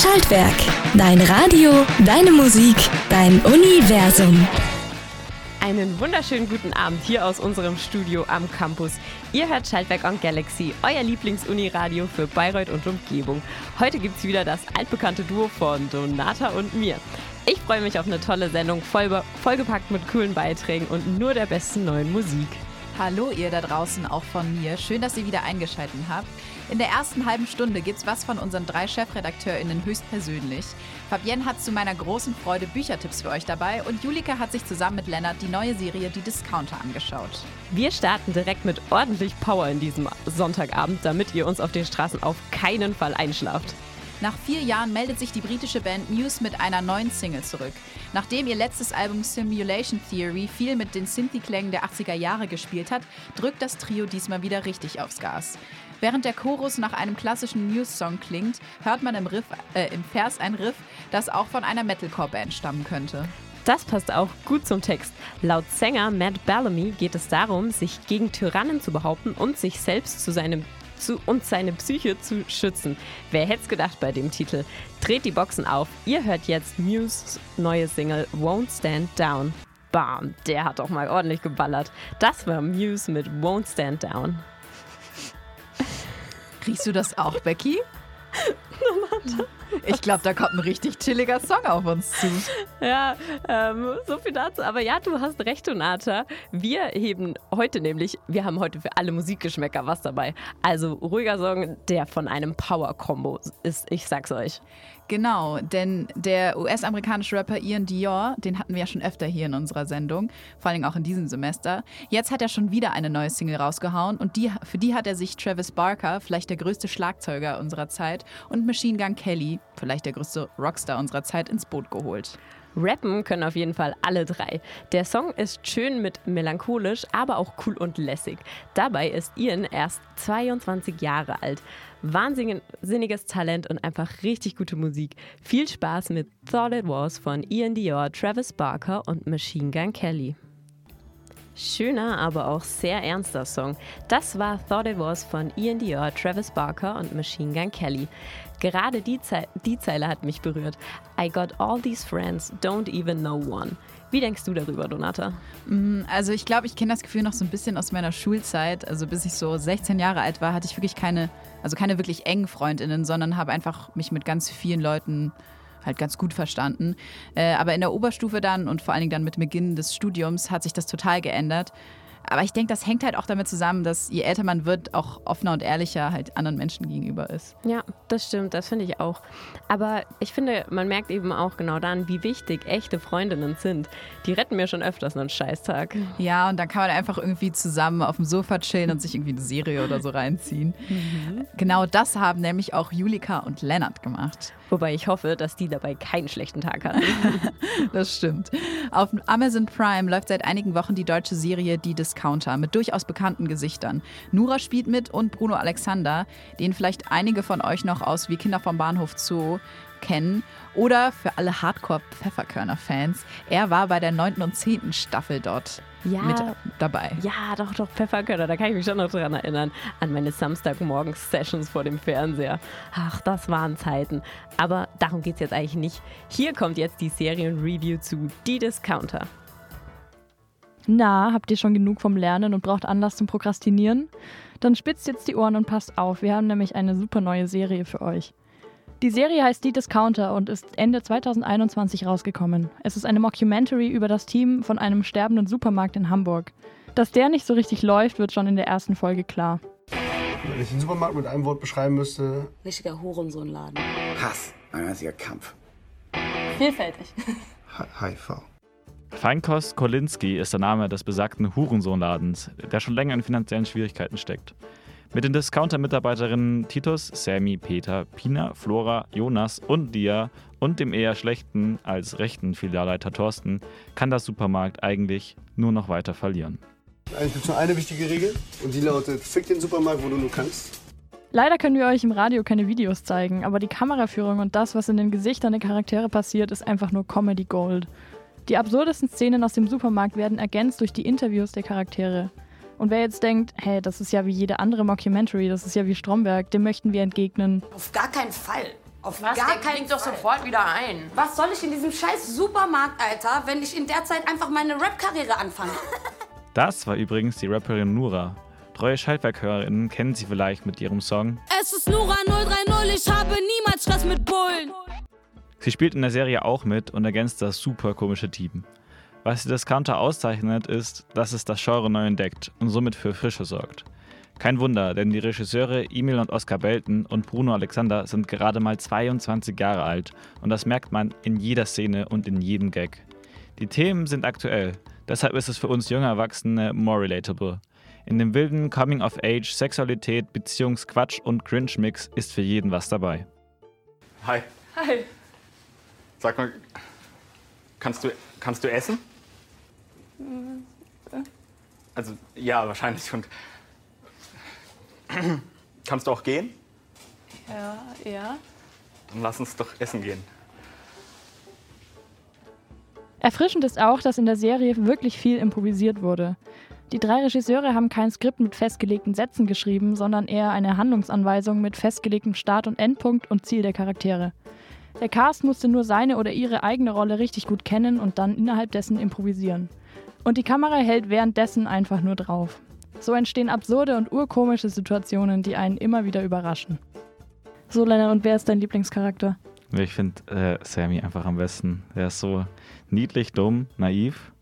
Schaltwerk. Dein Radio, deine Musik, dein Universum. Einen wunderschönen guten Abend hier aus unserem Studio am Campus. Ihr hört Schaltwerk on Galaxy, euer Lieblings-Uni-Radio für Bayreuth und Umgebung. Heute gibt es wieder das altbekannte Duo von Donata und mir. Ich freue mich auf eine tolle Sendung, voll, vollgepackt mit coolen Beiträgen und nur der besten neuen Musik. Hallo ihr da draußen auch von mir. Schön, dass ihr wieder eingeschaltet habt. In der ersten halben Stunde gibt's was von unseren drei ChefredakteurInnen höchstpersönlich. Fabienne hat zu meiner großen Freude Büchertipps für euch dabei und Julika hat sich zusammen mit Lennart die neue Serie Die Discounter angeschaut. Wir starten direkt mit ordentlich Power in diesem Sonntagabend, damit ihr uns auf den Straßen auf keinen Fall einschlaft. Nach vier Jahren meldet sich die britische Band Muse mit einer neuen Single zurück. Nachdem ihr letztes Album Simulation Theory viel mit den Synthie-Klängen der 80er Jahre gespielt hat, drückt das Trio diesmal wieder richtig aufs Gas. Während der Chorus nach einem klassischen Muse-Song klingt, hört man im, Riff, äh, im Vers ein Riff, das auch von einer Metalcore-Band stammen könnte. Das passt auch gut zum Text. Laut Sänger Matt Bellamy geht es darum, sich gegen Tyrannen zu behaupten und sich selbst zu seinem zu, und seine Psyche zu schützen. Wer hätte es gedacht bei dem Titel? Dreht die Boxen auf. Ihr hört jetzt Muse's neue Single Won't Stand Down. Bam, der hat doch mal ordentlich geballert. Das war Muse mit Won't Stand Down. Riechst du das auch, Becky? Ich glaube, da kommt ein richtig chilliger Song auf uns zu. Ja, ähm, so viel dazu. Aber ja, du hast recht, Donata. Wir heben heute nämlich, wir haben heute für alle Musikgeschmäcker was dabei. Also ruhiger Song, der von einem Power-Combo ist. Ich sag's euch. Genau, denn der US-amerikanische Rapper Ian Dior, den hatten wir ja schon öfter hier in unserer Sendung, vor allem auch in diesem Semester. Jetzt hat er schon wieder eine neue Single rausgehauen und die, für die hat er sich Travis Barker, vielleicht der größte Schlagzeuger unserer Zeit, und Machine Gun Kelly, vielleicht der größte Rockstar unserer Zeit, ins Boot geholt. Rappen können auf jeden Fall alle drei. Der Song ist schön mit melancholisch, aber auch cool und lässig. Dabei ist Ian erst 22 Jahre alt. Wahnsinniges Talent und einfach richtig gute Musik. Viel Spaß mit Thought It Was von Ian Dior, Travis Barker und Machine Gun Kelly. Schöner, aber auch sehr ernster Song. Das war Thought It Was von Ian Dior, Travis Barker und Machine Gun Kelly. Gerade die, Ze die Zeile hat mich berührt. I got all these friends, don't even know one. Wie denkst du darüber, Donata? Mm, also ich glaube, ich kenne das Gefühl noch so ein bisschen aus meiner Schulzeit. Also bis ich so 16 Jahre alt war, hatte ich wirklich keine, also keine wirklich engen Freundinnen, sondern habe einfach mich mit ganz vielen Leuten halt ganz gut verstanden. Äh, aber in der Oberstufe dann und vor allen Dingen dann mit Beginn des Studiums hat sich das total geändert. Aber ich denke, das hängt halt auch damit zusammen, dass je älter man wird, auch offener und ehrlicher halt anderen Menschen gegenüber ist. Ja, das stimmt, das finde ich auch. Aber ich finde, man merkt eben auch genau dann, wie wichtig echte Freundinnen sind. Die retten mir schon öfters einen Scheißtag. Ja, und dann kann man einfach irgendwie zusammen auf dem Sofa chillen und sich irgendwie eine Serie oder so reinziehen. Mhm. Genau das haben nämlich auch Julika und Lennart gemacht. Wobei ich hoffe, dass die dabei keinen schlechten Tag hatten. das stimmt. Auf Amazon Prime läuft seit einigen Wochen die deutsche Serie Die Discounter mit durchaus bekannten Gesichtern. Nura spielt mit und Bruno Alexander, den vielleicht einige von euch noch aus Wie Kinder vom Bahnhof Zoo kennen. Oder für alle Hardcore-Pfefferkörner-Fans, er war bei der 9. und 10. Staffel dort ja, mit dabei. Ja, doch, doch, Pfefferkörner, da kann ich mich schon noch dran erinnern. An meine Samstagmorgens-Sessions vor dem Fernseher. Ach, das waren Zeiten. Aber darum geht es jetzt eigentlich nicht. Hier kommt jetzt die Serien-Review zu Die Discounter. Na, habt ihr schon genug vom Lernen und braucht Anlass zum Prokrastinieren? Dann spitzt jetzt die Ohren und passt auf, wir haben nämlich eine super neue Serie für euch. Die Serie heißt Die Discounter und ist Ende 2021 rausgekommen. Es ist eine Mockumentary über das Team von einem sterbenden Supermarkt in Hamburg. Dass der nicht so richtig läuft, wird schon in der ersten Folge klar. Wenn ich den Supermarkt mit einem Wort beschreiben müsste. Richtiger Hurensohnladen. Hass. Ein einziger Kampf. Vielfältig. HIV. Feinkost Kolinski ist der Name des besagten Hurensohnladens, der schon länger in finanziellen Schwierigkeiten steckt. Mit den Discounter-Mitarbeiterinnen Titus, Sammy, Peter, Pina, Flora, Jonas und Dia und dem eher schlechten als rechten Filialleiter Thorsten kann das Supermarkt eigentlich nur noch weiter verlieren. Eigentlich gibt es nur eine wichtige Regel und die lautet: Fick den Supermarkt, wo du nur kannst. Leider können wir euch im Radio keine Videos zeigen, aber die Kameraführung und das, was in den Gesichtern der Charaktere passiert, ist einfach nur Comedy Gold. Die absurdesten Szenen aus dem Supermarkt werden ergänzt durch die Interviews der Charaktere. Und wer jetzt denkt, hey, das ist ja wie jede andere Mockumentary, das ist ja wie Stromberg, dem möchten wir entgegnen. Auf gar keinen Fall. Auf Was? gar Der keinen klingt doch Fall. sofort wieder ein. Was soll ich in diesem scheiß Supermarkt, Alter, wenn ich in der Zeit einfach meine Rap-Karriere anfange? Das war übrigens die Rapperin Nura. Treue Schaltwerkhörerinnen kennen sie vielleicht mit ihrem Song. Es ist Nura 030, ich habe niemals Stress mit Bullen. Sie spielt in der Serie auch mit und ergänzt das super komische Team. Was die Discounter auszeichnet, ist, dass es das Genre neu entdeckt und somit für Frische sorgt. Kein Wunder, denn die Regisseure Emil und Oskar Belten und Bruno Alexander sind gerade mal 22 Jahre alt und das merkt man in jeder Szene und in jedem Gag. Die Themen sind aktuell, deshalb ist es für uns junge Erwachsene more relatable. In dem wilden Coming-of-Age, Sexualität, Beziehungsquatsch und Cringe-Mix ist für jeden was dabei. Hi. Hi. Sag mal, kannst du, kannst du essen? Also, ja, wahrscheinlich. Und kannst du auch gehen? Ja, ja. Dann lass uns doch essen gehen. Erfrischend ist auch, dass in der Serie wirklich viel improvisiert wurde. Die drei Regisseure haben kein Skript mit festgelegten Sätzen geschrieben, sondern eher eine Handlungsanweisung mit festgelegtem Start- und Endpunkt und Ziel der Charaktere. Der Cast musste nur seine oder ihre eigene Rolle richtig gut kennen und dann innerhalb dessen improvisieren. Und die Kamera hält währenddessen einfach nur drauf. So entstehen absurde und urkomische Situationen, die einen immer wieder überraschen. So, Lena, und wer ist dein Lieblingscharakter? Ich finde äh, Sammy einfach am besten. Der ist so niedlich, dumm, naiv.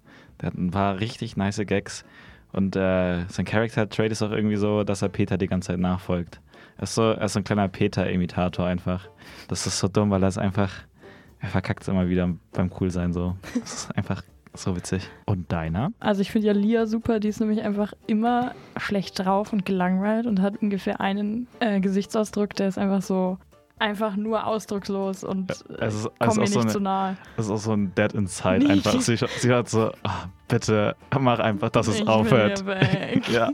Der hat ein paar richtig nice Gags. Und äh, sein Character-Trait ist auch irgendwie so, dass er Peter die ganze Zeit nachfolgt. Ist so, er ist so ein kleiner Peter-Imitator einfach. Das ist so dumm, weil er ist einfach, er verkackt es immer wieder beim Coolsein so. Das ist einfach so witzig. Und deiner? Also ich finde ja Lia super, die ist nämlich einfach immer schlecht drauf und gelangweilt und hat ungefähr einen äh, Gesichtsausdruck, der ist einfach so einfach nur ausdruckslos und Es ist, äh, es ist mir auch so nicht eine, zu nahe. Es ist auch so ein Dead Inside Nee. einfach. Sie, sie hat so, ah, bitte mach einfach, dass es Ich aufhört. ja.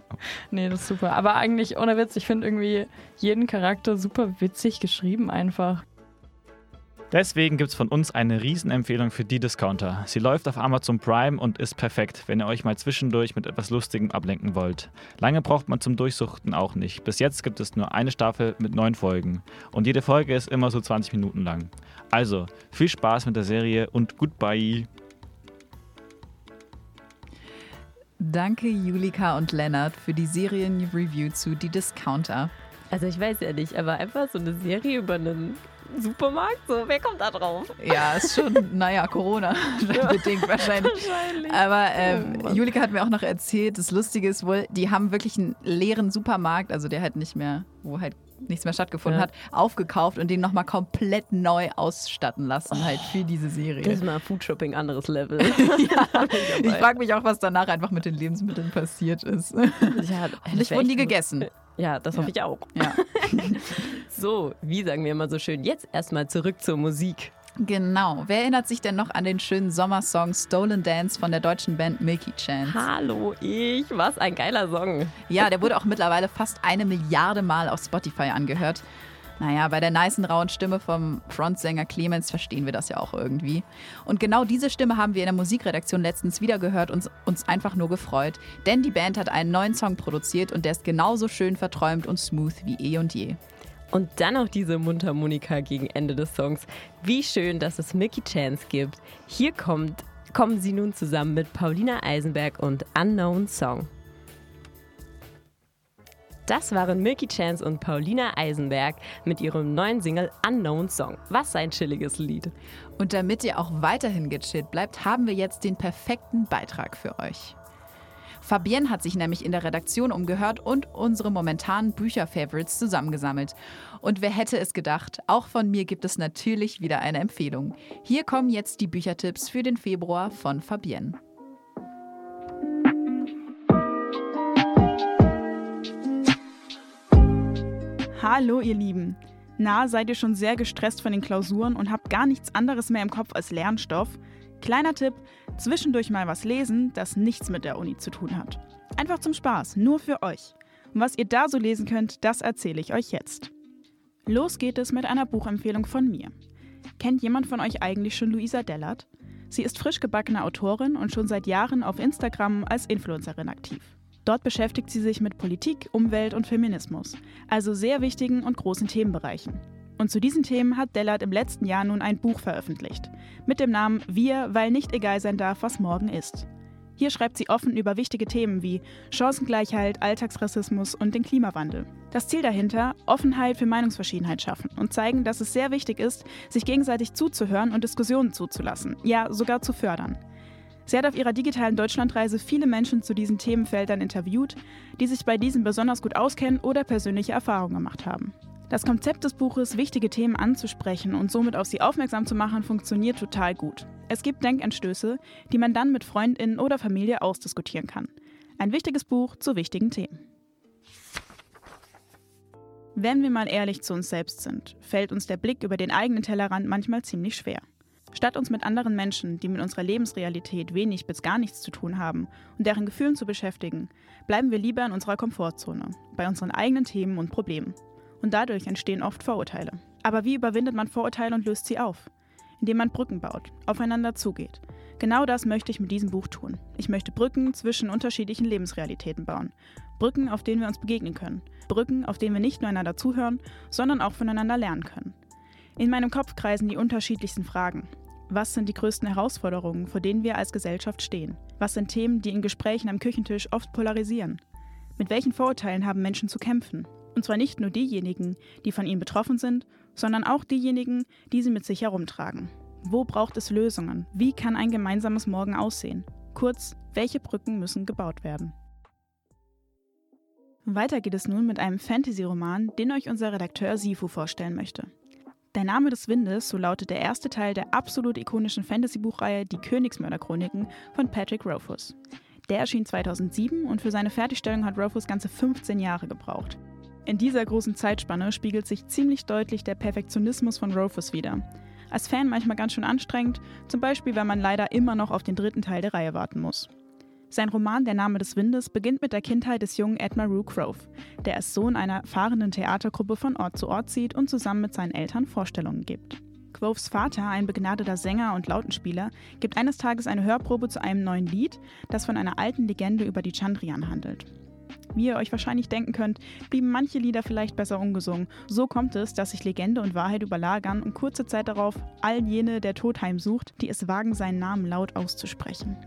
Nee, das ist super. Aber eigentlich, ohne Witz, ich finde irgendwie jeden Charakter super witzig geschrieben einfach. Deswegen gibt es von uns eine Riesenempfehlung für die Discounter. Sie läuft auf Amazon Prime und ist perfekt, wenn ihr euch mal zwischendurch mit etwas Lustigem ablenken wollt. Lange braucht man zum Durchsuchten auch nicht. Bis jetzt gibt es nur eine Staffel mit neun Folgen. Und jede Folge ist immer so 20 Minuten lang. Also, viel Spaß mit der Serie und goodbye. Danke Julika und Lennart für die Serien-Review zu Die Discounter. Also ich weiß ja nicht, aber einfach so eine Serie über einen Supermarkt, so, wer kommt da drauf? Ja, ist schon, naja, Corona bedingt wahrscheinlich. Wahrscheinlich. Aber ähm, Oh. Julika hat mir auch noch erzählt, das Lustige ist wohl, die haben wirklich einen leeren Supermarkt, also der halt nicht mehr, wo halt nichts mehr stattgefunden Ja. hat, aufgekauft und den nochmal komplett neu ausstatten lassen, halt für diese Serie. Das ist mal Foodshopping anderes Level. ich frage mich auch, was danach einfach mit den Lebensmitteln passiert ist. Ja, Hoffentlich wurden die gegessen. Ja, das hoffe ich auch. Ja. So, wie sagen wir immer so schön, jetzt erstmal zurück zur Musik. Genau. Wer erinnert sich denn noch an den schönen Sommersong Stolen Dance von der deutschen Band Milky Chance? Hallo, ich. Was ein geiler Song. Ja, der wurde auch mittlerweile fast eine Milliarde Mal auf Spotify angehört. Naja, bei der nicen rauen Stimme vom Frontsänger Clemens verstehen wir das ja auch irgendwie. Und genau diese Stimme haben wir in der Musikredaktion letztens wieder gehört und uns einfach nur gefreut. Denn die Band hat einen neuen Song produziert und der ist genauso schön verträumt und smooth wie eh und je. Und dann auch diese Mundharmonika gegen Ende des Songs. Wie schön, dass es Mickey Chance gibt. Hier kommt, kommen sie nun zusammen mit Paulina Eisenberg und Unknown Song. Das waren Milky Chance und Paulina Eisenberg mit ihrem neuen Single Unknown Song. Was ein chilliges Lied. Und damit ihr auch weiterhin gechillt bleibt, haben wir jetzt den perfekten Beitrag für euch. Fabienne hat sich nämlich in der Redaktion umgehört und unsere momentanen Bücher-Favorites zusammengesammelt. Und wer hätte es gedacht, auch von mir gibt es natürlich wieder eine Empfehlung. Hier kommen jetzt die Büchertipps für den Februar von Fabienne. Hallo ihr Lieben. Na, seid ihr schon sehr gestresst von den Klausuren und habt gar nichts anderes mehr im Kopf als Lernstoff? Kleiner Tipp, zwischendurch mal was lesen, das nichts mit der Uni zu tun hat. Einfach zum Spaß, nur für euch. Und was ihr da so lesen könnt, das erzähle ich euch jetzt. Los geht es mit einer Buchempfehlung von mir. Kennt jemand von euch eigentlich schon Luisa Dellert? Sie ist frisch gebackene Autorin und schon seit Jahren auf Instagram als Influencerin aktiv. Dort beschäftigt sie sich mit Politik, Umwelt und Feminismus, also sehr wichtigen und großen Themenbereichen. Und zu diesen Themen hat Dellert im letzten Jahr nun ein Buch veröffentlicht. Mit dem Namen Wir, weil nicht egal sein darf, was morgen ist. Hier schreibt sie offen über wichtige Themen wie Chancengleichheit, Alltagsrassismus und den Klimawandel. Das Ziel dahinter, Offenheit für Meinungsverschiedenheit schaffen und zeigen, dass es sehr wichtig ist, sich gegenseitig zuzuhören und Diskussionen zuzulassen, ja sogar zu fördern. Sie hat auf ihrer digitalen Deutschlandreise viele Menschen zu diesen Themenfeldern interviewt, die sich bei diesen besonders gut auskennen oder persönliche Erfahrungen gemacht haben. Das Konzept des Buches, wichtige Themen anzusprechen und somit auf sie aufmerksam zu machen, funktioniert total gut. Es gibt Denkanstöße, die man dann mit Freundinnen oder Familie ausdiskutieren kann. Ein wichtiges Buch zu wichtigen Themen. Wenn wir mal ehrlich zu uns selbst sind, fällt uns der Blick über den eigenen Tellerrand manchmal ziemlich schwer. Statt uns mit anderen Menschen, die mit unserer Lebensrealität wenig bis gar nichts zu tun haben und deren Gefühlen zu beschäftigen, bleiben wir lieber in unserer Komfortzone, bei unseren eigenen Themen und Problemen und dadurch entstehen oft Vorurteile. Aber wie überwindet man Vorurteile und löst sie auf? Indem man Brücken baut, aufeinander zugeht. Genau das möchte ich mit diesem Buch tun. Ich möchte Brücken zwischen unterschiedlichen Lebensrealitäten bauen. Brücken, auf denen wir uns begegnen können. Brücken, auf denen wir nicht nur einander zuhören, sondern auch voneinander lernen können. In meinem Kopf kreisen die unterschiedlichsten Fragen. Was sind die größten Herausforderungen, vor denen wir als Gesellschaft stehen? Was sind Themen, die in Gesprächen am Küchentisch oft polarisieren? Mit welchen Vorurteilen haben Menschen zu kämpfen? Und zwar nicht nur diejenigen, die von ihnen betroffen sind, sondern auch diejenigen, die sie mit sich herumtragen. Wo braucht es Lösungen? Wie kann ein gemeinsames Morgen aussehen? Kurz, welche Brücken müssen gebaut werden? Weiter geht es nun mit einem Fantasy-Roman, den euch unser Redakteur Sifu vorstellen möchte. Der Name des Windes, so lautet der erste Teil der absolut ikonischen Fantasy-Buchreihe Die Königsmörder-Chroniken von Patrick Rothfuss. Der erschien 2007 und für seine Fertigstellung hat Rothfuss ganze 15 Jahre gebraucht. In dieser großen Zeitspanne spiegelt sich ziemlich deutlich der Perfektionismus von Rufus wider. Als Fan manchmal ganz schön anstrengend, zum Beispiel, weil man leider immer noch auf den dritten Teil der Reihe warten muss. Sein Roman Der Name des Windes beginnt mit der Kindheit des jungen Edmund Rue Grove, der als Sohn einer fahrenden Theatergruppe von Ort zu Ort zieht und zusammen mit seinen Eltern Vorstellungen gibt. Groves Vater, ein begnadeter Sänger und Lautenspieler, gibt eines Tages eine Hörprobe zu einem neuen Lied, das von einer alten Legende über die Chandrian handelt. Wie ihr euch wahrscheinlich denken könnt, blieben manche Lieder vielleicht besser ungesungen. So kommt es, dass sich Legende und Wahrheit überlagern und kurze Zeit darauf all jene der Tod heimsucht, die es wagen, seinen Namen laut auszusprechen.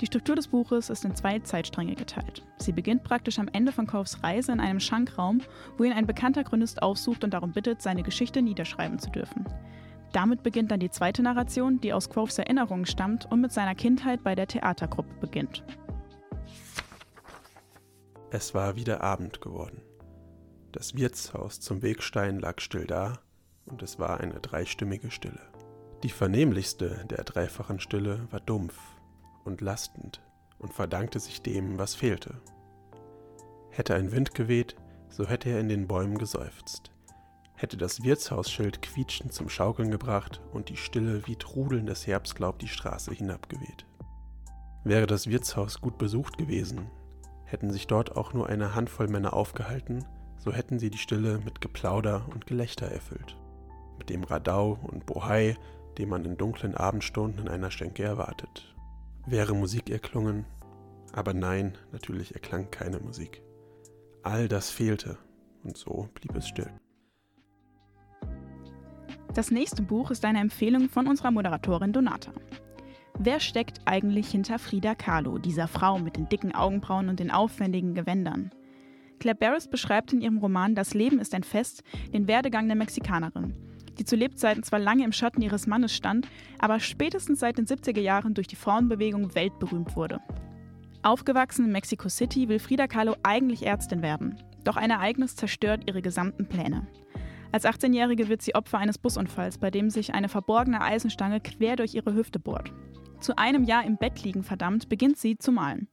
Die Struktur des Buches ist in zwei Zeitstränge geteilt. Sie beginnt praktisch am Ende von Kaufs Reise in einem Schankraum, wo ihn ein bekannter Chronist aufsucht und darum bittet, seine Geschichte niederschreiben zu dürfen. Damit beginnt dann die zweite Narration, die aus Quoves Erinnerungen stammt und mit seiner Kindheit bei der Theatergruppe beginnt. Es war wieder Abend geworden. Das Wirtshaus zum Wegstein lag still da, und es war eine dreistimmige Stille. Die vernehmlichste der dreifachen Stille war dumpf und lastend und verdankte sich dem, was fehlte. Hätte ein Wind geweht, so hätte er in den Bäumen geseufzt. Hätte das Wirtshausschild quietschend zum Schaukeln gebracht und die Stille wie trudelndes Herbstlaub die Straße hinabgeweht. Wäre das Wirtshaus gut besucht gewesen, Hätten sich dort auch nur eine Handvoll Männer aufgehalten, so hätten sie die Stille mit Geplauder und Gelächter erfüllt. Mit dem Radau und Bohai, den man in dunklen Abendstunden in einer Schenke erwartet. Wäre Musik erklungen? Aber nein, natürlich erklang keine Musik. All das fehlte, und so blieb es still. Das nächste Buch ist eine Empfehlung von unserer Moderatorin Donata. Wer steckt eigentlich hinter Frida Kahlo, dieser Frau mit den dicken Augenbrauen und den aufwendigen Gewändern? Claire Barris beschreibt in ihrem Roman Das Leben ist ein Fest den Werdegang der Mexikanerin, die zu Lebzeiten zwar lange im Schatten ihres Mannes stand, aber spätestens seit den 70er Jahren durch die Frauenbewegung weltberühmt wurde. Aufgewachsen in Mexico City will Frida Kahlo eigentlich Ärztin werden, doch ein Ereignis zerstört ihre gesamten Pläne. Als 18-Jährige wird sie Opfer eines Busunfalls, bei dem sich eine verborgene Eisenstange quer durch ihre Hüfte bohrt. Zu einem Jahr im Bett liegen verdammt, beginnt sie zu malen.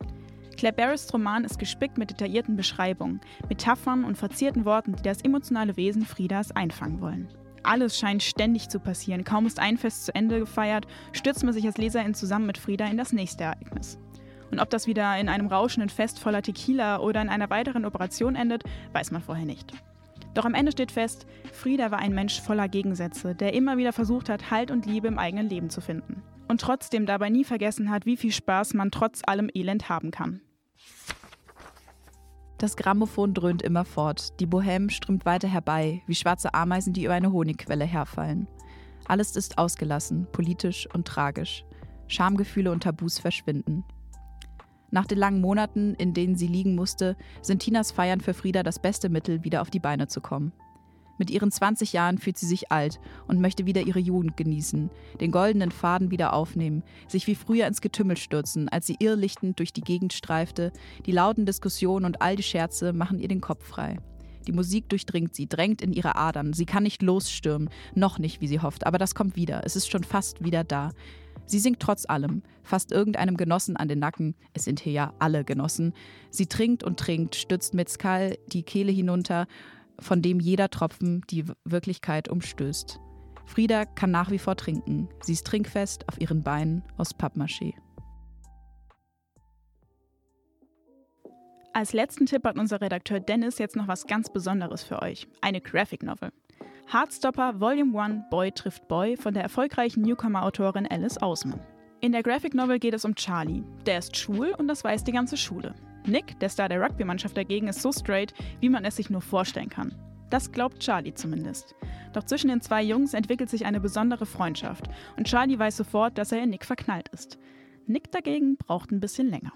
Claire Barris Roman ist gespickt mit detaillierten Beschreibungen, Metaphern und verzierten Worten, die das emotionale Wesen Friedas einfangen wollen. Alles scheint ständig zu passieren. Kaum ist ein Fest zu Ende gefeiert, stürzt man sich als Leserin zusammen mit Frieda in das nächste Ereignis. Und ob das wieder in einem rauschenden Fest voller Tequila oder in einer weiteren Operation endet, weiß man vorher nicht. Doch am Ende steht fest, Frieda war ein Mensch voller Gegensätze, der immer wieder versucht hat, Halt und Liebe im eigenen Leben zu finden und trotzdem dabei nie vergessen hat, wie viel Spaß man trotz allem Elend haben kann. Das Grammophon dröhnt immerfort, die Bohème strömt weiter herbei, wie schwarze Ameisen, die über eine Honigquelle herfallen. Alles ist ausgelassen, politisch und tragisch. Schamgefühle und Tabus verschwinden. Nach den langen Monaten, in denen sie liegen musste, sind Tinas Feiern für Frieda das beste Mittel, wieder auf die Beine zu kommen. Mit ihren 20 Jahren fühlt sie sich alt und möchte wieder ihre Jugend genießen, den goldenen Faden wieder aufnehmen, sich wie früher ins Getümmel stürzen, als sie irrlichtend durch die Gegend streifte. Die lauten Diskussionen und all die Scherze machen ihr den Kopf frei. Die Musik durchdringt sie, drängt in ihre Adern. Sie kann nicht losstürmen, noch nicht, wie sie hofft, aber das kommt wieder. Es ist schon fast wieder da. Sie singt trotz allem, fasst irgendeinem Genossen an den Nacken, es sind hier ja alle Genossen. Sie trinkt und trinkt, stützt mit Skal die Kehle hinunter, von dem jeder Tropfen die Wirklichkeit umstößt. Frieda kann nach wie vor trinken. Sie ist trinkfest auf ihren Beinen aus Pappmaché. Als letzten Tipp hat unser Redakteur Dennis jetzt noch was ganz Besonderes für euch. Eine Graphic Novel. Heartstopper Volume 1 Boy trifft Boy von der erfolgreichen Newcomer-Autorin Alice Ausman. In der Graphic Novel geht es um Charlie. Der ist schwul und das weiß die ganze Schule. Nick, der Star der Rugby-Mannschaft dagegen, ist so straight, wie man es sich nur vorstellen kann. Das glaubt Charlie zumindest. Doch zwischen den zwei Jungs entwickelt sich eine besondere Freundschaft und Charlie weiß sofort, dass er in Nick verknallt ist. Nick dagegen braucht ein bisschen länger.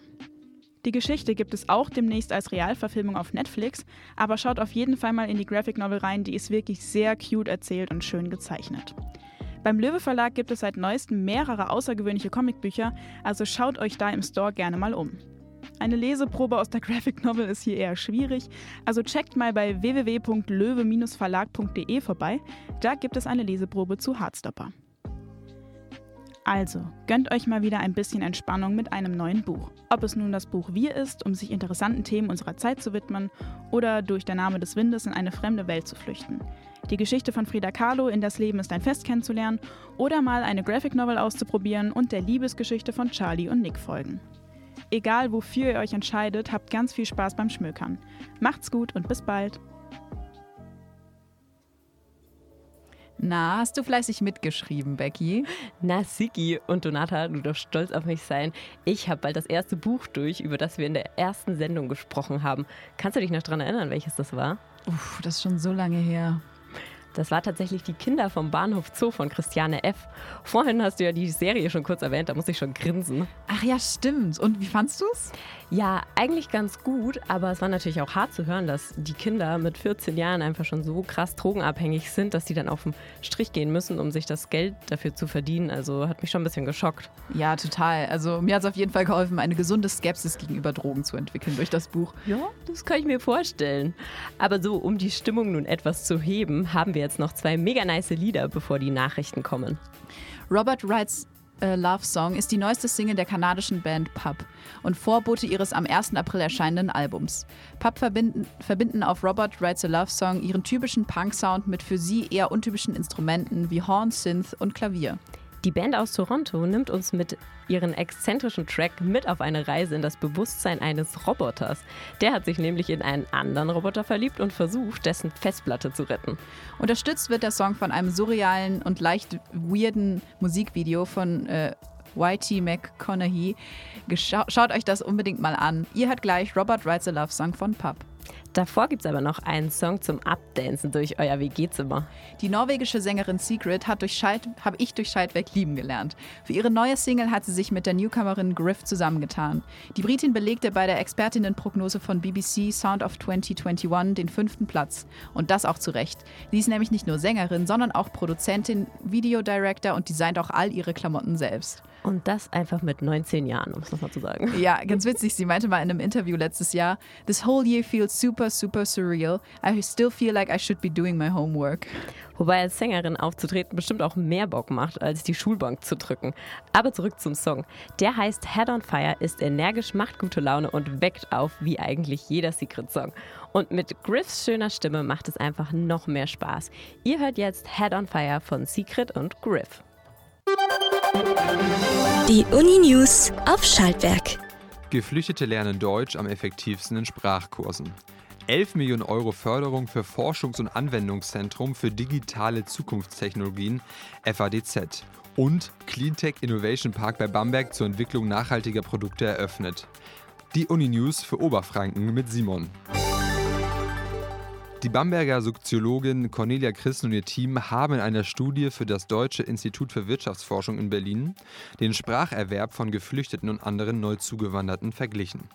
Die Geschichte gibt es auch demnächst als Realverfilmung auf Netflix, aber schaut auf jeden Fall mal in die Graphic Novel rein, die ist wirklich sehr cute erzählt und schön gezeichnet. Beim Löwe Verlag gibt es seit neuestem mehrere außergewöhnliche Comicbücher, also schaut euch da im Store gerne mal um. Eine Leseprobe aus der Graphic Novel ist hier eher schwierig, also checkt mal bei www.löwe-verlag.de vorbei, da gibt es eine Leseprobe zu Hardstopper. Also, gönnt euch mal wieder ein bisschen Entspannung mit einem neuen Buch. Ob es nun das Buch Wir ist, um sich interessanten Themen unserer Zeit zu widmen, oder durch der Name des Windes in eine fremde Welt zu flüchten. Die Geschichte von Frida Kahlo in Das Leben ist ein Fest kennenzulernen oder mal eine Graphic Novel auszuprobieren und der Liebesgeschichte von Charlie und Nick folgen. Egal wofür ihr euch entscheidet, habt ganz viel Spaß beim Schmökern. Macht's gut und bis bald. Na, hast du fleißig mitgeschrieben, Becky? Na, Sigi und Donata, du darfst stolz auf mich sein. Ich habe bald das erste Buch durch, über das wir in der ersten Sendung gesprochen haben. Kannst du dich noch daran erinnern, welches das war? Uff, das ist schon so lange her. Das war tatsächlich die Kinder vom Bahnhof Zoo von Christiane F. Vorhin hast du ja die Serie schon kurz erwähnt, da muss ich schon grinsen. Ach ja, stimmt. Und wie fandst du es? Ja, eigentlich ganz gut, aber es war natürlich auch hart zu hören, dass die Kinder mit 14 Jahren einfach schon so krass drogenabhängig sind, dass sie dann auf den Strich gehen müssen, um sich das Geld dafür zu verdienen. Also hat mich schon ein bisschen geschockt. Ja, total. Also mir hat es auf jeden Fall geholfen, eine gesunde Skepsis gegenüber Drogen zu entwickeln durch das Buch. Ja, das kann ich mir vorstellen. Aber so, um die Stimmung nun etwas zu heben, haben wir jetzt noch zwei mega nice Lieder, bevor die Nachrichten kommen. Robert Wrights äh, Love Song ist die neueste Single der kanadischen Band Pub und Vorbote ihres am 1. April erscheinenden Albums. Pub verbinden, verbinden auf Robert a Love Song ihren typischen Punk-Sound mit für sie eher untypischen Instrumenten wie Horn, Synth und Klavier. Die Band aus Toronto nimmt uns mit ihren exzentrischen Track mit auf eine Reise in das Bewusstsein eines Roboters. Der hat sich nämlich in einen anderen Roboter verliebt und versucht, dessen Festplatte zu retten. Unterstützt wird der Song von einem surrealen und leicht weirden Musikvideo von äh, YT McConaughey. Schaut euch das unbedingt mal an. Ihr hört gleich Robert Writes a Love Song von Pub. Davor gibt es aber noch einen Song zum Abdancen durch euer WG-Zimmer. Die norwegische Sängerin Secret habe ich durch Schaltwerk lieben gelernt. Für ihre neue Single hat sie sich mit der Newcomerin Griff zusammengetan. Die Britin belegte bei der Expertinnenprognose von BBC Sound of 2021 den fünften Platz. Und das auch zu Recht. Sie ist nämlich nicht nur Sängerin, sondern auch Produzentin, Videodirector und designt auch all ihre Klamotten selbst. Und das einfach mit 19 Jahren, um es nochmal zu sagen. Ja, ganz witzig. Sie meinte mal in einem Interview letztes Jahr, This whole year feels super, super surreal. I still feel like I should be doing my homework. Wobei als Sängerin aufzutreten bestimmt auch mehr Bock macht, als die Schulbank zu drücken. Aber zurück zum Song. Der heißt Head on Fire, ist energisch, macht gute Laune und weckt auf, wie eigentlich jeder Secret-Song. Und mit Griffs schöner Stimme macht es einfach noch mehr Spaß. Ihr hört jetzt Head on Fire von Secret und Griff. Die Uni News auf Schaltwerk. Geflüchtete lernen Deutsch am effektivsten in Sprachkursen. 11 Millionen Euro Förderung für Forschungs- und Anwendungszentrum für digitale Zukunftstechnologien FADZ und Cleantech Innovation Park bei Bamberg zur Entwicklung nachhaltiger Produkte eröffnet. Die Uni-News für Oberfranken mit Simon. Die Bamberger Soziologin Cornelia Christen und ihr Team haben in einer Studie für das Deutsche Institut für Wirtschaftsforschung in Berlin den Spracherwerb von Geflüchteten und anderen Neuzugewanderten verglichen.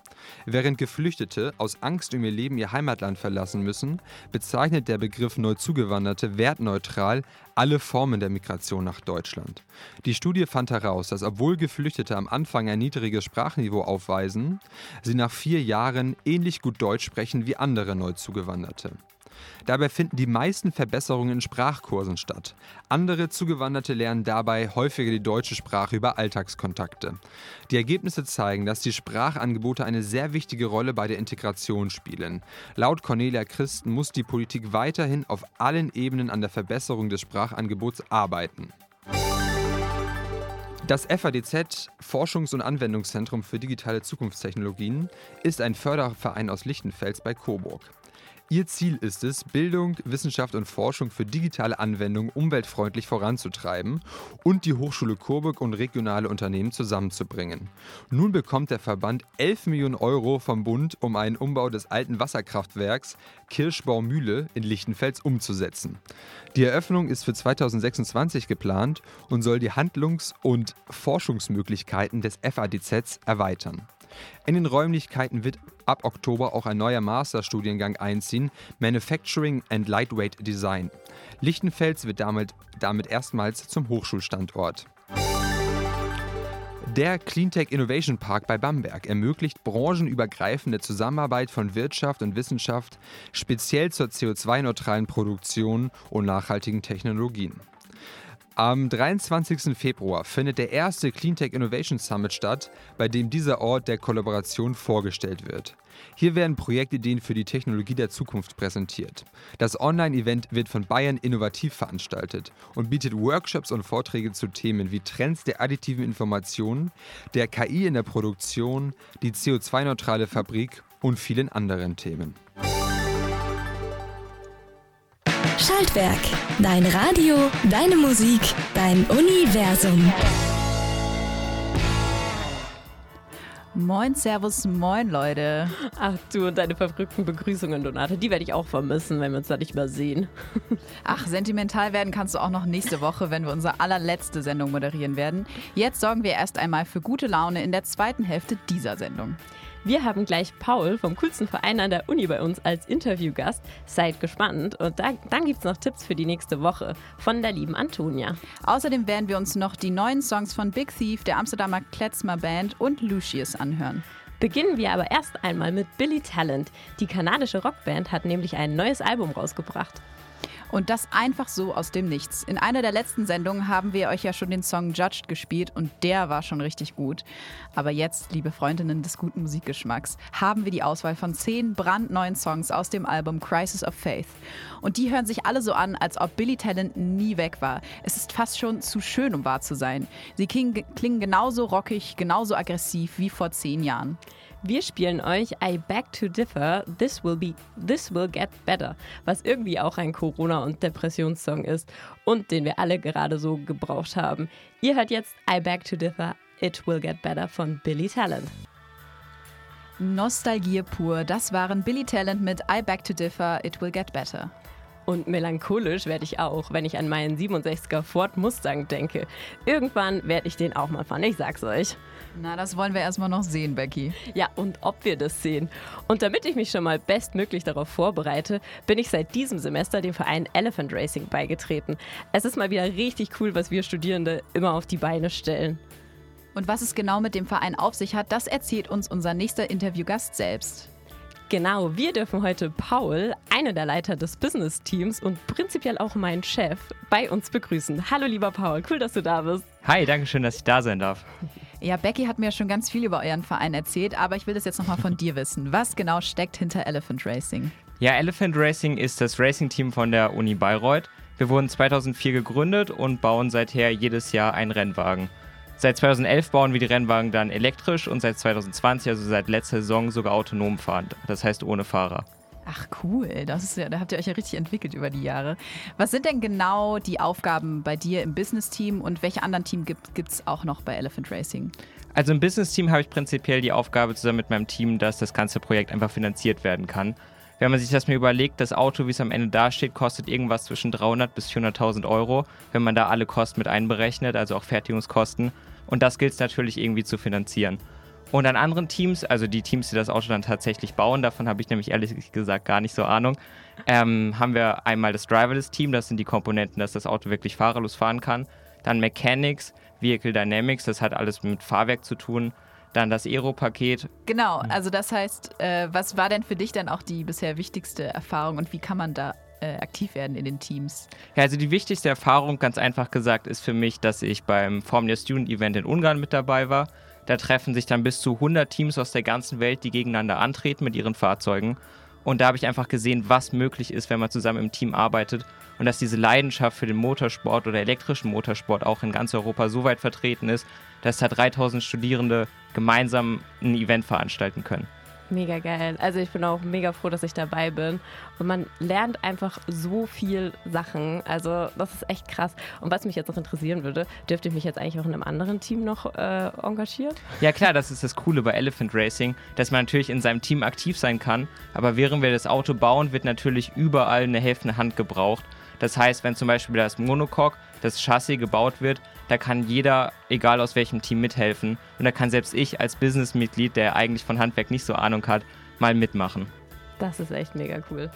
Während Geflüchtete aus Angst um ihr Leben ihr Heimatland verlassen müssen, bezeichnet der Begriff Neuzugewanderte wertneutral alle Formen der Migration nach Deutschland. Die Studie fand heraus, dass obwohl Geflüchtete am Anfang ein niedriges Sprachniveau aufweisen, sie nach vier Jahren ähnlich gut Deutsch sprechen wie andere Neuzugewanderte. Dabei finden die meisten Verbesserungen in Sprachkursen statt. Andere Zugewanderte lernen dabei häufiger die deutsche Sprache über Alltagskontakte. Die Ergebnisse zeigen, dass die Sprachangebote eine sehr wichtige Rolle bei der Integration spielen. Laut Cornelia Christen muss die Politik weiterhin auf allen Ebenen an der Verbesserung des Sprachangebots arbeiten. Das FADZ Forschungs- und Anwendungszentrum für digitale Zukunftstechnologien ist ein Förderverein aus Lichtenfels bei Coburg. Ihr Ziel ist es, Bildung, Wissenschaft und Forschung für digitale Anwendungen umweltfreundlich voranzutreiben und die Hochschule Coburg und regionale Unternehmen zusammenzubringen. Nun bekommt der Verband 11 Millionen Euro vom Bund, um einen Umbau des alten Wasserkraftwerks Kirschbaumühle in Lichtenfels umzusetzen. Die Eröffnung ist für 2026 geplant und soll die Handlungs- und Forschungsmöglichkeiten des FADZ erweitern. In den Räumlichkeiten wird ab Oktober auch ein neuer Masterstudiengang einziehen, Manufacturing and Lightweight Design. Lichtenfels wird damit, damit erstmals zum Hochschulstandort. Der Cleantech Innovation Park bei Bamberg ermöglicht branchenübergreifende Zusammenarbeit von Wirtschaft und Wissenschaft, speziell zur CO2-neutralen Produktion und nachhaltigen Technologien. Am 23. Februar findet der erste Cleantech Innovation Summit statt, bei dem dieser Ort der Kollaboration vorgestellt wird. Hier werden Projektideen für die Technologie der Zukunft präsentiert. Das Online-Event wird von Bayern Innovativ veranstaltet und bietet Workshops und Vorträge zu Themen wie Trends der additiven Information, der KI in der Produktion, die CO2-neutrale Fabrik und vielen anderen Themen. Schaltwerk. Dein Radio, deine Musik, dein Universum. Moin, Servus, moin, Leute. Ach du und deine verrückten Begrüßungen, Donate, die werde ich auch vermissen, wenn wir uns da nicht mehr sehen. Ach, sentimental werden kannst du auch noch nächste Woche, wenn wir unsere allerletzte Sendung moderieren werden. Jetzt sorgen wir erst einmal für gute Laune in der zweiten Hälfte dieser Sendung. Wir haben gleich Paul vom coolsten Verein an der Uni bei uns als Interviewgast. Seid gespannt. Und da, dann gibt es noch Tipps für die nächste Woche von der lieben Antonia. Außerdem werden wir uns noch die neuen Songs von Big Thief, der Amsterdamer Kletzmer Band und Lucius anhören. Beginnen wir aber erst einmal mit Billy Talent. Die kanadische Rockband hat nämlich ein neues Album rausgebracht. Und das einfach so aus dem Nichts. In einer der letzten Sendungen haben wir euch ja schon den Song Judged gespielt und der war schon richtig gut. Aber jetzt, liebe Freundinnen des guten Musikgeschmacks, haben wir die Auswahl von zehn brandneuen Songs aus dem Album Crisis of Faith. Und die hören sich alle so an, als ob Billy Talent nie weg war. Es ist fast schon zu schön, um wahr zu sein. Sie klingen, klingen genauso rockig, genauso aggressiv wie vor zehn Jahren. Wir spielen euch I Beg to Differ, This Will Be, This Will Get Better, was irgendwie auch ein Corona- und Depressionssong ist und den wir alle gerade so gebraucht haben. Ihr hört jetzt I Beg to Differ, It Will Get Better von Billy Talent. Nostalgie pur, das waren Billy Talent mit I Beg to Differ, It Will Get Better. Und melancholisch werde ich auch, wenn ich an meinen 67er Ford Mustang denke. Irgendwann werde ich den auch mal fahren, ich sag's euch. Na, das wollen wir erstmal noch sehen, Becky. Ja, und ob wir das sehen. Und damit ich mich schon mal bestmöglich darauf vorbereite, bin ich seit diesem Semester dem Verein Elephant Racing beigetreten. Es ist mal wieder richtig cool, was wir Studierende immer auf die Beine stellen. Und was es genau mit dem Verein auf sich hat, das erzählt uns unser nächster Interviewgast selbst. Genau, wir dürfen heute Paul, einer der Leiter des Business-Teams und prinzipiell auch mein Chef, bei uns begrüßen. Hallo lieber Paul, cool, dass du da bist. Hi, danke schön, dass ich da sein darf. Ja, Becky hat mir schon ganz viel über euren Verein erzählt, aber ich will das jetzt nochmal von dir wissen. Was genau steckt hinter Elephant Racing? Ja, Elephant Racing ist das Racing-Team von der Uni Bayreuth. Wir wurden 2004 gegründet und bauen seither jedes Jahr einen Rennwagen. Seit 2011 bauen wir die Rennwagen dann elektrisch und seit 2020, also seit letzter Saison, sogar autonom fahren. Das heißt ohne Fahrer. Ach cool, das ist ja, da habt ihr euch ja richtig entwickelt über die Jahre. Was sind denn genau die Aufgaben bei dir im Business-Team und welche anderen Team gibt es auch noch bei Elephant Racing? Also im Business-Team habe ich prinzipiell die Aufgabe zusammen mit meinem Team, dass das ganze Projekt einfach finanziert werden kann. Wenn man sich das mal überlegt, das Auto, wie es am Ende dasteht, kostet irgendwas zwischen 300 bis 400.000 Euro, wenn man da alle Kosten mit einberechnet, also auch Fertigungskosten. Und das gilt es natürlich irgendwie zu finanzieren. Und an anderen Teams, also die Teams, die das Auto dann tatsächlich bauen, davon habe ich nämlich ehrlich gesagt gar nicht so Ahnung, ähm, haben wir einmal das Driverless-Team, das sind die Komponenten, dass das Auto wirklich fahrerlos fahren kann. Dann Mechanics, Vehicle Dynamics, das hat alles mit Fahrwerk zu tun. Dann das Aero-Paket. Genau, also das heißt, äh, was war denn für dich dann auch die bisher wichtigste Erfahrung und wie kann man da äh, aktiv werden in den Teams? Ja, also die wichtigste Erfahrung, ganz einfach gesagt, ist für mich, dass ich beim Formula Student Event in Ungarn mit dabei war. Da treffen sich dann bis zu 100 Teams aus der ganzen Welt, die gegeneinander antreten mit ihren Fahrzeugen. Und da habe ich einfach gesehen, was möglich ist, wenn man zusammen im Team arbeitet und dass diese Leidenschaft für den Motorsport oder elektrischen Motorsport auch in ganz Europa so weit vertreten ist, dass da 3000 Studierende gemeinsam ein Event veranstalten können. Mega geil. Also ich bin auch mega froh, dass ich dabei bin. Und man lernt einfach so viel Sachen. Also das ist echt krass. Und was mich jetzt noch interessieren würde, dürfte ich mich jetzt eigentlich auch in einem anderen Team noch äh, engagieren? Ja klar, das ist das Coole bei Elephant Racing, dass man natürlich in seinem Team aktiv sein kann. Aber während wir das Auto bauen, wird natürlich überall eine helfende Hand gebraucht. Das heißt, wenn zum Beispiel das Monocoque, das Chassis gebaut wird, da kann jeder, egal aus welchem Team, mithelfen. Und da kann selbst ich als Businessmitglied, der eigentlich von Handwerk nicht so Ahnung hat, mal mitmachen. Das ist echt mega cool.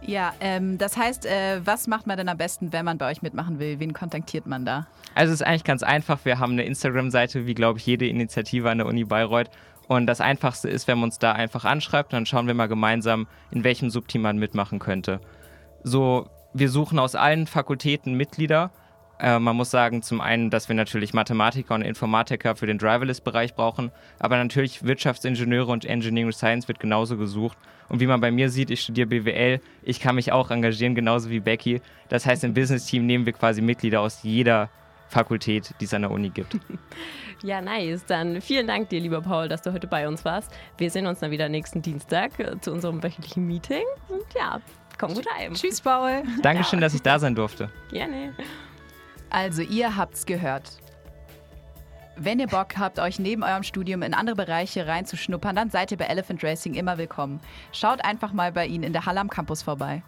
Ja, ähm, das heißt, äh, was macht man denn am besten, wenn man bei euch mitmachen will? Wen kontaktiert man da? Also es ist eigentlich ganz einfach. Wir haben eine Instagram-Seite, wie glaube ich jede Initiative an der Uni Bayreuth. Und das Einfachste ist, wenn man uns da einfach anschreibt, dann schauen wir mal gemeinsam, in welchem Subteam man mitmachen könnte. So, wir suchen aus allen Fakultäten Mitglieder äh, man muss sagen, zum einen, dass wir natürlich Mathematiker und Informatiker für den Driverless-Bereich brauchen, aber natürlich Wirtschaftsingenieure und Engineering Science wird genauso gesucht. Und wie man bei mir sieht, ich studiere BWL, ich kann mich auch engagieren, genauso wie Becky. Das heißt, im Business-Team nehmen wir quasi Mitglieder aus jeder Fakultät, die es an der Uni gibt. Ja, nice. Dann vielen Dank dir, lieber Paul, dass du heute bei uns warst. Wir sehen uns dann wieder nächsten Dienstag äh, zu unserem wöchentlichen Meeting. Und ja, komm gut heim. Tschüss, Paul. Dankeschön, ja. dass ich da sein durfte. Gerne. Also, ihr habt's gehört. Wenn ihr Bock habt, euch neben eurem Studium in andere Bereiche reinzuschnuppern, dann seid ihr bei Elephant Racing immer willkommen. Schaut einfach mal bei ihnen in der Halle am Campus vorbei.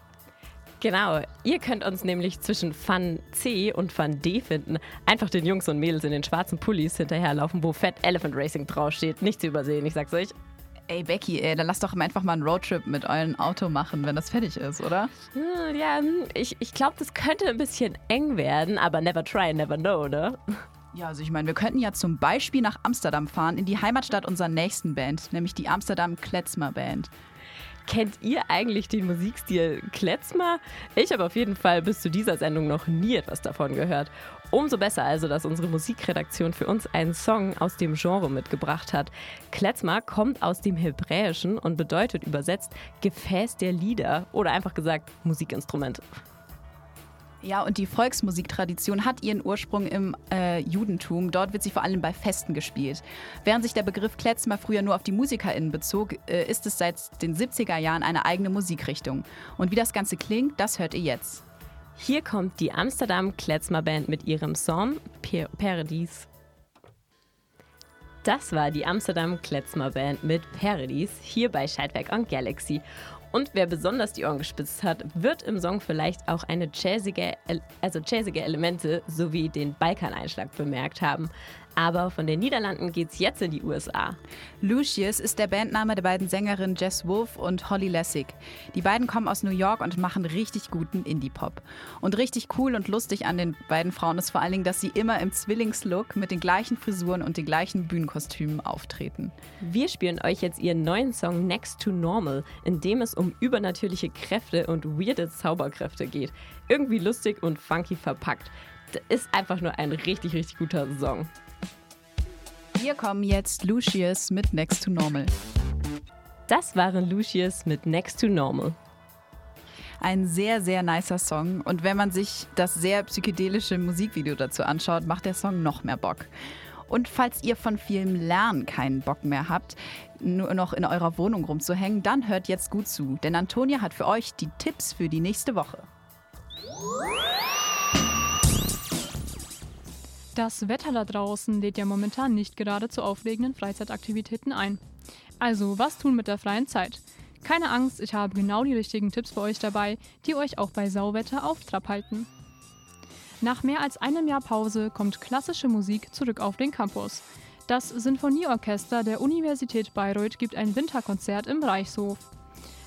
Genau, ihr könnt uns nämlich zwischen Fun C und Fun D finden. Einfach den Jungs und Mädels in den schwarzen Pullis hinterherlaufen, wo Fat Elephant Racing draufsteht. Nicht zu übersehen, ich sag's euch. Ey, Becky, ey, dann lass doch einfach mal einen Roadtrip mit eurem Auto machen, wenn das fertig ist, oder? Hm, ja, ich, ich glaube, das könnte ein bisschen eng werden, aber never try, never know, ne? Ja, also ich meine, wir könnten ja zum Beispiel nach Amsterdam fahren, in die Heimatstadt unserer nächsten Band, nämlich die Amsterdam Kletzmer Band. Kennt ihr eigentlich den Musikstil Kletzmer? Ich habe auf jeden Fall bis zu dieser Sendung noch nie etwas davon gehört. Umso besser also, dass unsere Musikredaktion für uns einen Song aus dem Genre mitgebracht hat. Kletzmer kommt aus dem Hebräischen und bedeutet übersetzt Gefäß der Lieder oder einfach gesagt Musikinstrument. Ja, und die Volksmusiktradition hat ihren Ursprung im äh, Judentum. Dort wird sie vor allem bei Festen gespielt. Während sich der Begriff Kletzmer früher nur auf die MusikerInnen bezog, äh, ist es seit den 70er Jahren eine eigene Musikrichtung. Und wie das Ganze klingt, das hört ihr jetzt. Hier kommt die Amsterdam Kletzmer Band mit ihrem Song Paradies. Das war die Amsterdam Kletzmer Band mit Paradies hier bei Scheidwerk on Galaxy. Und wer besonders die Ohren gespitzt hat, wird im Song vielleicht auch eine jazzige, also jazzige Elemente sowie den Balkaneinschlag bemerkt haben. Aber von den Niederlanden geht's jetzt in die USA. Lucius ist der Bandname der beiden Sängerinnen Jess Wolf und Holly Lessig. Die beiden kommen aus New York und machen richtig guten Indie-Pop. Und richtig cool und lustig an den beiden Frauen ist vor allen Dingen, dass sie immer im Zwillingslook mit den gleichen Frisuren und den gleichen Bühnenkostümen auftreten. Wir spielen euch jetzt ihren neuen Song Next to Normal, in dem es um übernatürliche Kräfte und weirde Zauberkräfte geht. Irgendwie lustig und funky verpackt. Das ist einfach nur ein richtig, richtig guter Song. Hier kommen jetzt Lucius mit Next to Normal. Das waren Lucius mit Next to Normal. Ein sehr, sehr nicer Song. Und wenn man sich das sehr psychedelische Musikvideo dazu anschaut, macht der Song noch mehr Bock. Und falls ihr von vielem Lernen keinen Bock mehr habt, nur noch in eurer Wohnung rumzuhängen, dann hört jetzt gut zu, denn Antonia hat für euch die Tipps für die nächste Woche. Das Wetter da draußen lädt ja momentan nicht gerade zu aufregenden Freizeitaktivitäten ein. Also, was tun mit der freien Zeit? Keine Angst, ich habe genau die richtigen Tipps für euch dabei, die euch auch bei Sauwetter auf Trab halten. Nach mehr als einem Jahr Pause kommt klassische Musik zurück auf den Campus. Das Sinfonieorchester der Universität Bayreuth gibt ein Winterkonzert im Reichshof.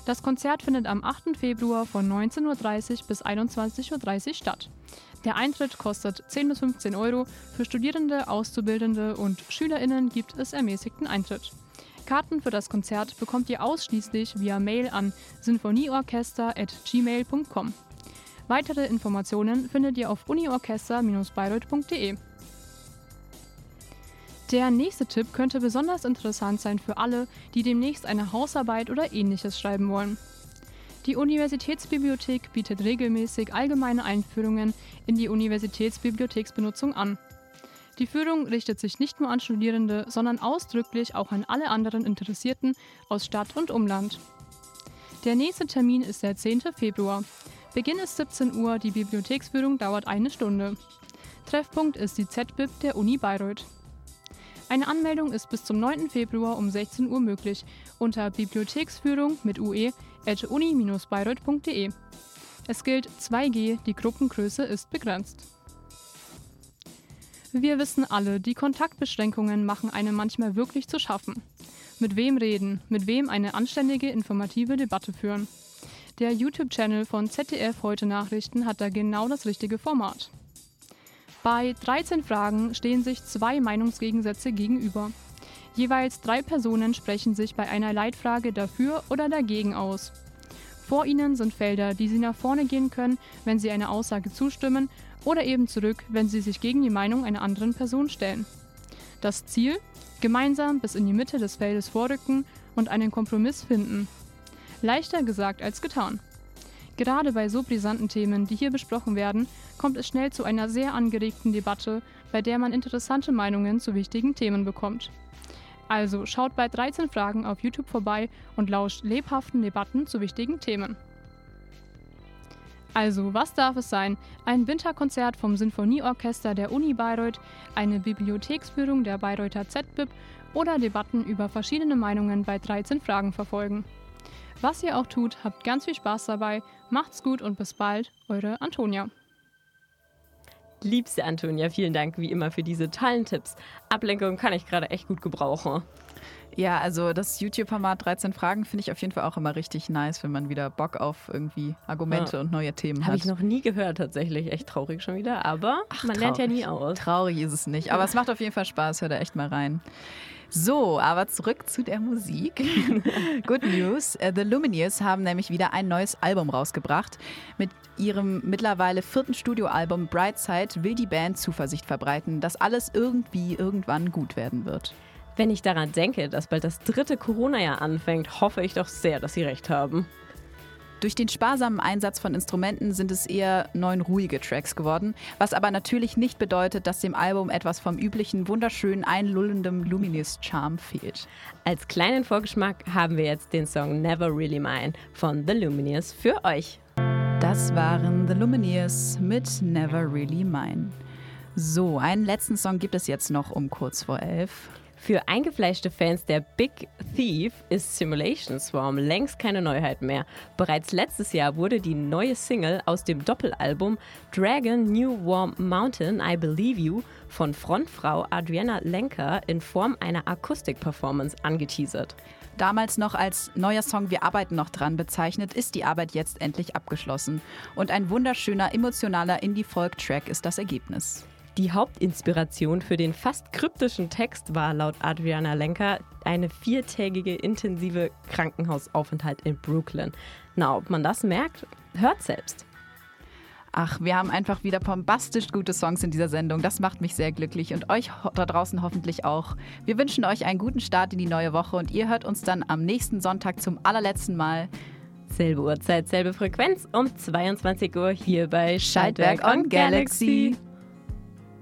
Das Konzert findet am 8. Februar von 19.30 Uhr bis 21.30 Uhr statt. Der Eintritt kostet 10 bis 15 Euro. Für Studierende, Auszubildende und SchülerInnen gibt es ermäßigten Eintritt. Karten für das Konzert bekommt ihr ausschließlich via Mail an sinfonieorchester.gmail.com. Weitere Informationen findet ihr auf uniorchester-bayreuth.de. Der nächste Tipp könnte besonders interessant sein für alle, die demnächst eine Hausarbeit oder ähnliches schreiben wollen. Die Universitätsbibliothek bietet regelmäßig allgemeine Einführungen in die Universitätsbibliotheksbenutzung an. Die Führung richtet sich nicht nur an Studierende, sondern ausdrücklich auch an alle anderen Interessierten aus Stadt und Umland. Der nächste Termin ist der 10. Februar. Beginn ist 17 Uhr, die Bibliotheksführung dauert eine Stunde. Treffpunkt ist die ZBib der Uni Bayreuth. Eine Anmeldung ist bis zum 9. Februar um 16 Uhr möglich unter Bibliotheksführung mit ue at uni-bayreuth.de. Es gilt 2G, die Gruppengröße ist begrenzt. Wir wissen alle, die Kontaktbeschränkungen machen einem manchmal wirklich zu schaffen. Mit wem reden, mit wem eine anständige, informative Debatte führen. Der YouTube-Channel von ZDF Heute Nachrichten hat da genau das richtige Format. Bei 13 Fragen stehen sich zwei Meinungsgegensätze gegenüber. Jeweils drei Personen sprechen sich bei einer Leitfrage dafür oder dagegen aus. Vor ihnen sind Felder, die sie nach vorne gehen können, wenn sie einer Aussage zustimmen oder eben zurück, wenn sie sich gegen die Meinung einer anderen Person stellen. Das Ziel? Gemeinsam bis in die Mitte des Feldes vorrücken und einen Kompromiss finden. Leichter gesagt als getan. Gerade bei so brisanten Themen, die hier besprochen werden, kommt es schnell zu einer sehr angeregten Debatte, bei der man interessante Meinungen zu wichtigen Themen bekommt. Also schaut bei 13 Fragen auf YouTube vorbei und lauscht lebhaften Debatten zu wichtigen Themen. Also, was darf es sein? Ein Winterkonzert vom Sinfonieorchester der Uni Bayreuth, eine Bibliotheksführung der Bayreuther ZBib oder Debatten über verschiedene Meinungen bei 13 Fragen verfolgen. Was ihr auch tut, habt ganz viel Spaß dabei. Macht's gut und bis bald, eure Antonia. Liebste Antonia, vielen Dank wie immer für diese tollen Tipps. Ablenkung kann ich gerade echt gut gebrauchen. Ja, also das YouTube-Format 13 Fragen finde ich auf jeden Fall auch immer richtig nice, wenn man wieder Bock auf irgendwie Argumente ja. und neue Themen Hab hat. Habe ich noch nie gehört tatsächlich. Echt traurig schon wieder, aber Ach, man traurig. lernt ja nie aus. Traurig ist es nicht, aber es macht auf jeden Fall Spaß. Hör da echt mal rein. So, aber zurück zu der Musik. Good News. Äh, The Lumineers haben nämlich wieder ein neues Album rausgebracht. Mit ihrem mittlerweile vierten Studioalbum Brightside will die Band Zuversicht verbreiten, dass alles irgendwie irgendwann gut werden wird. Wenn ich daran denke, dass bald das dritte Corona-Jahr anfängt, hoffe ich doch sehr, dass sie recht haben. Durch den sparsamen Einsatz von Instrumenten sind es eher neun ruhige Tracks geworden, was aber natürlich nicht bedeutet, dass dem Album etwas vom üblichen, wunderschönen, einlullenden Luminous-Charme fehlt. Als kleinen Vorgeschmack haben wir jetzt den Song Never Really Mine von The Lumineers für euch. Das waren The Lumineers mit Never Really Mine. So, einen letzten Song gibt es jetzt noch um kurz vor elf. Für eingefleischte Fans der Big Thief ist Simulation Swarm längst keine Neuheit mehr. Bereits letztes Jahr wurde die neue Single aus dem Doppelalbum Dragon New Warm Mountain I Believe You von Frontfrau Adriana Lenker in Form einer Akustik-Performance angeteasert. Damals noch als neuer Song Wir arbeiten noch dran bezeichnet, ist die Arbeit jetzt endlich abgeschlossen. Und ein wunderschöner, emotionaler Indie-Folk-Track ist das Ergebnis. Die Hauptinspiration für den fast kryptischen Text war laut Adriana Lenker eine viertägige intensive Krankenhausaufenthalt in Brooklyn. Na, ob man das merkt, hört selbst. Ach, wir haben einfach wieder bombastisch gute Songs in dieser Sendung. Das macht mich sehr glücklich und euch da draußen hoffentlich auch. Wir wünschen euch einen guten Start in die neue Woche und ihr hört uns dann am nächsten Sonntag zum allerletzten Mal. Selbe Uhrzeit, selbe Frequenz um 22 Uhr hier bei Schaltwerk on Galaxy.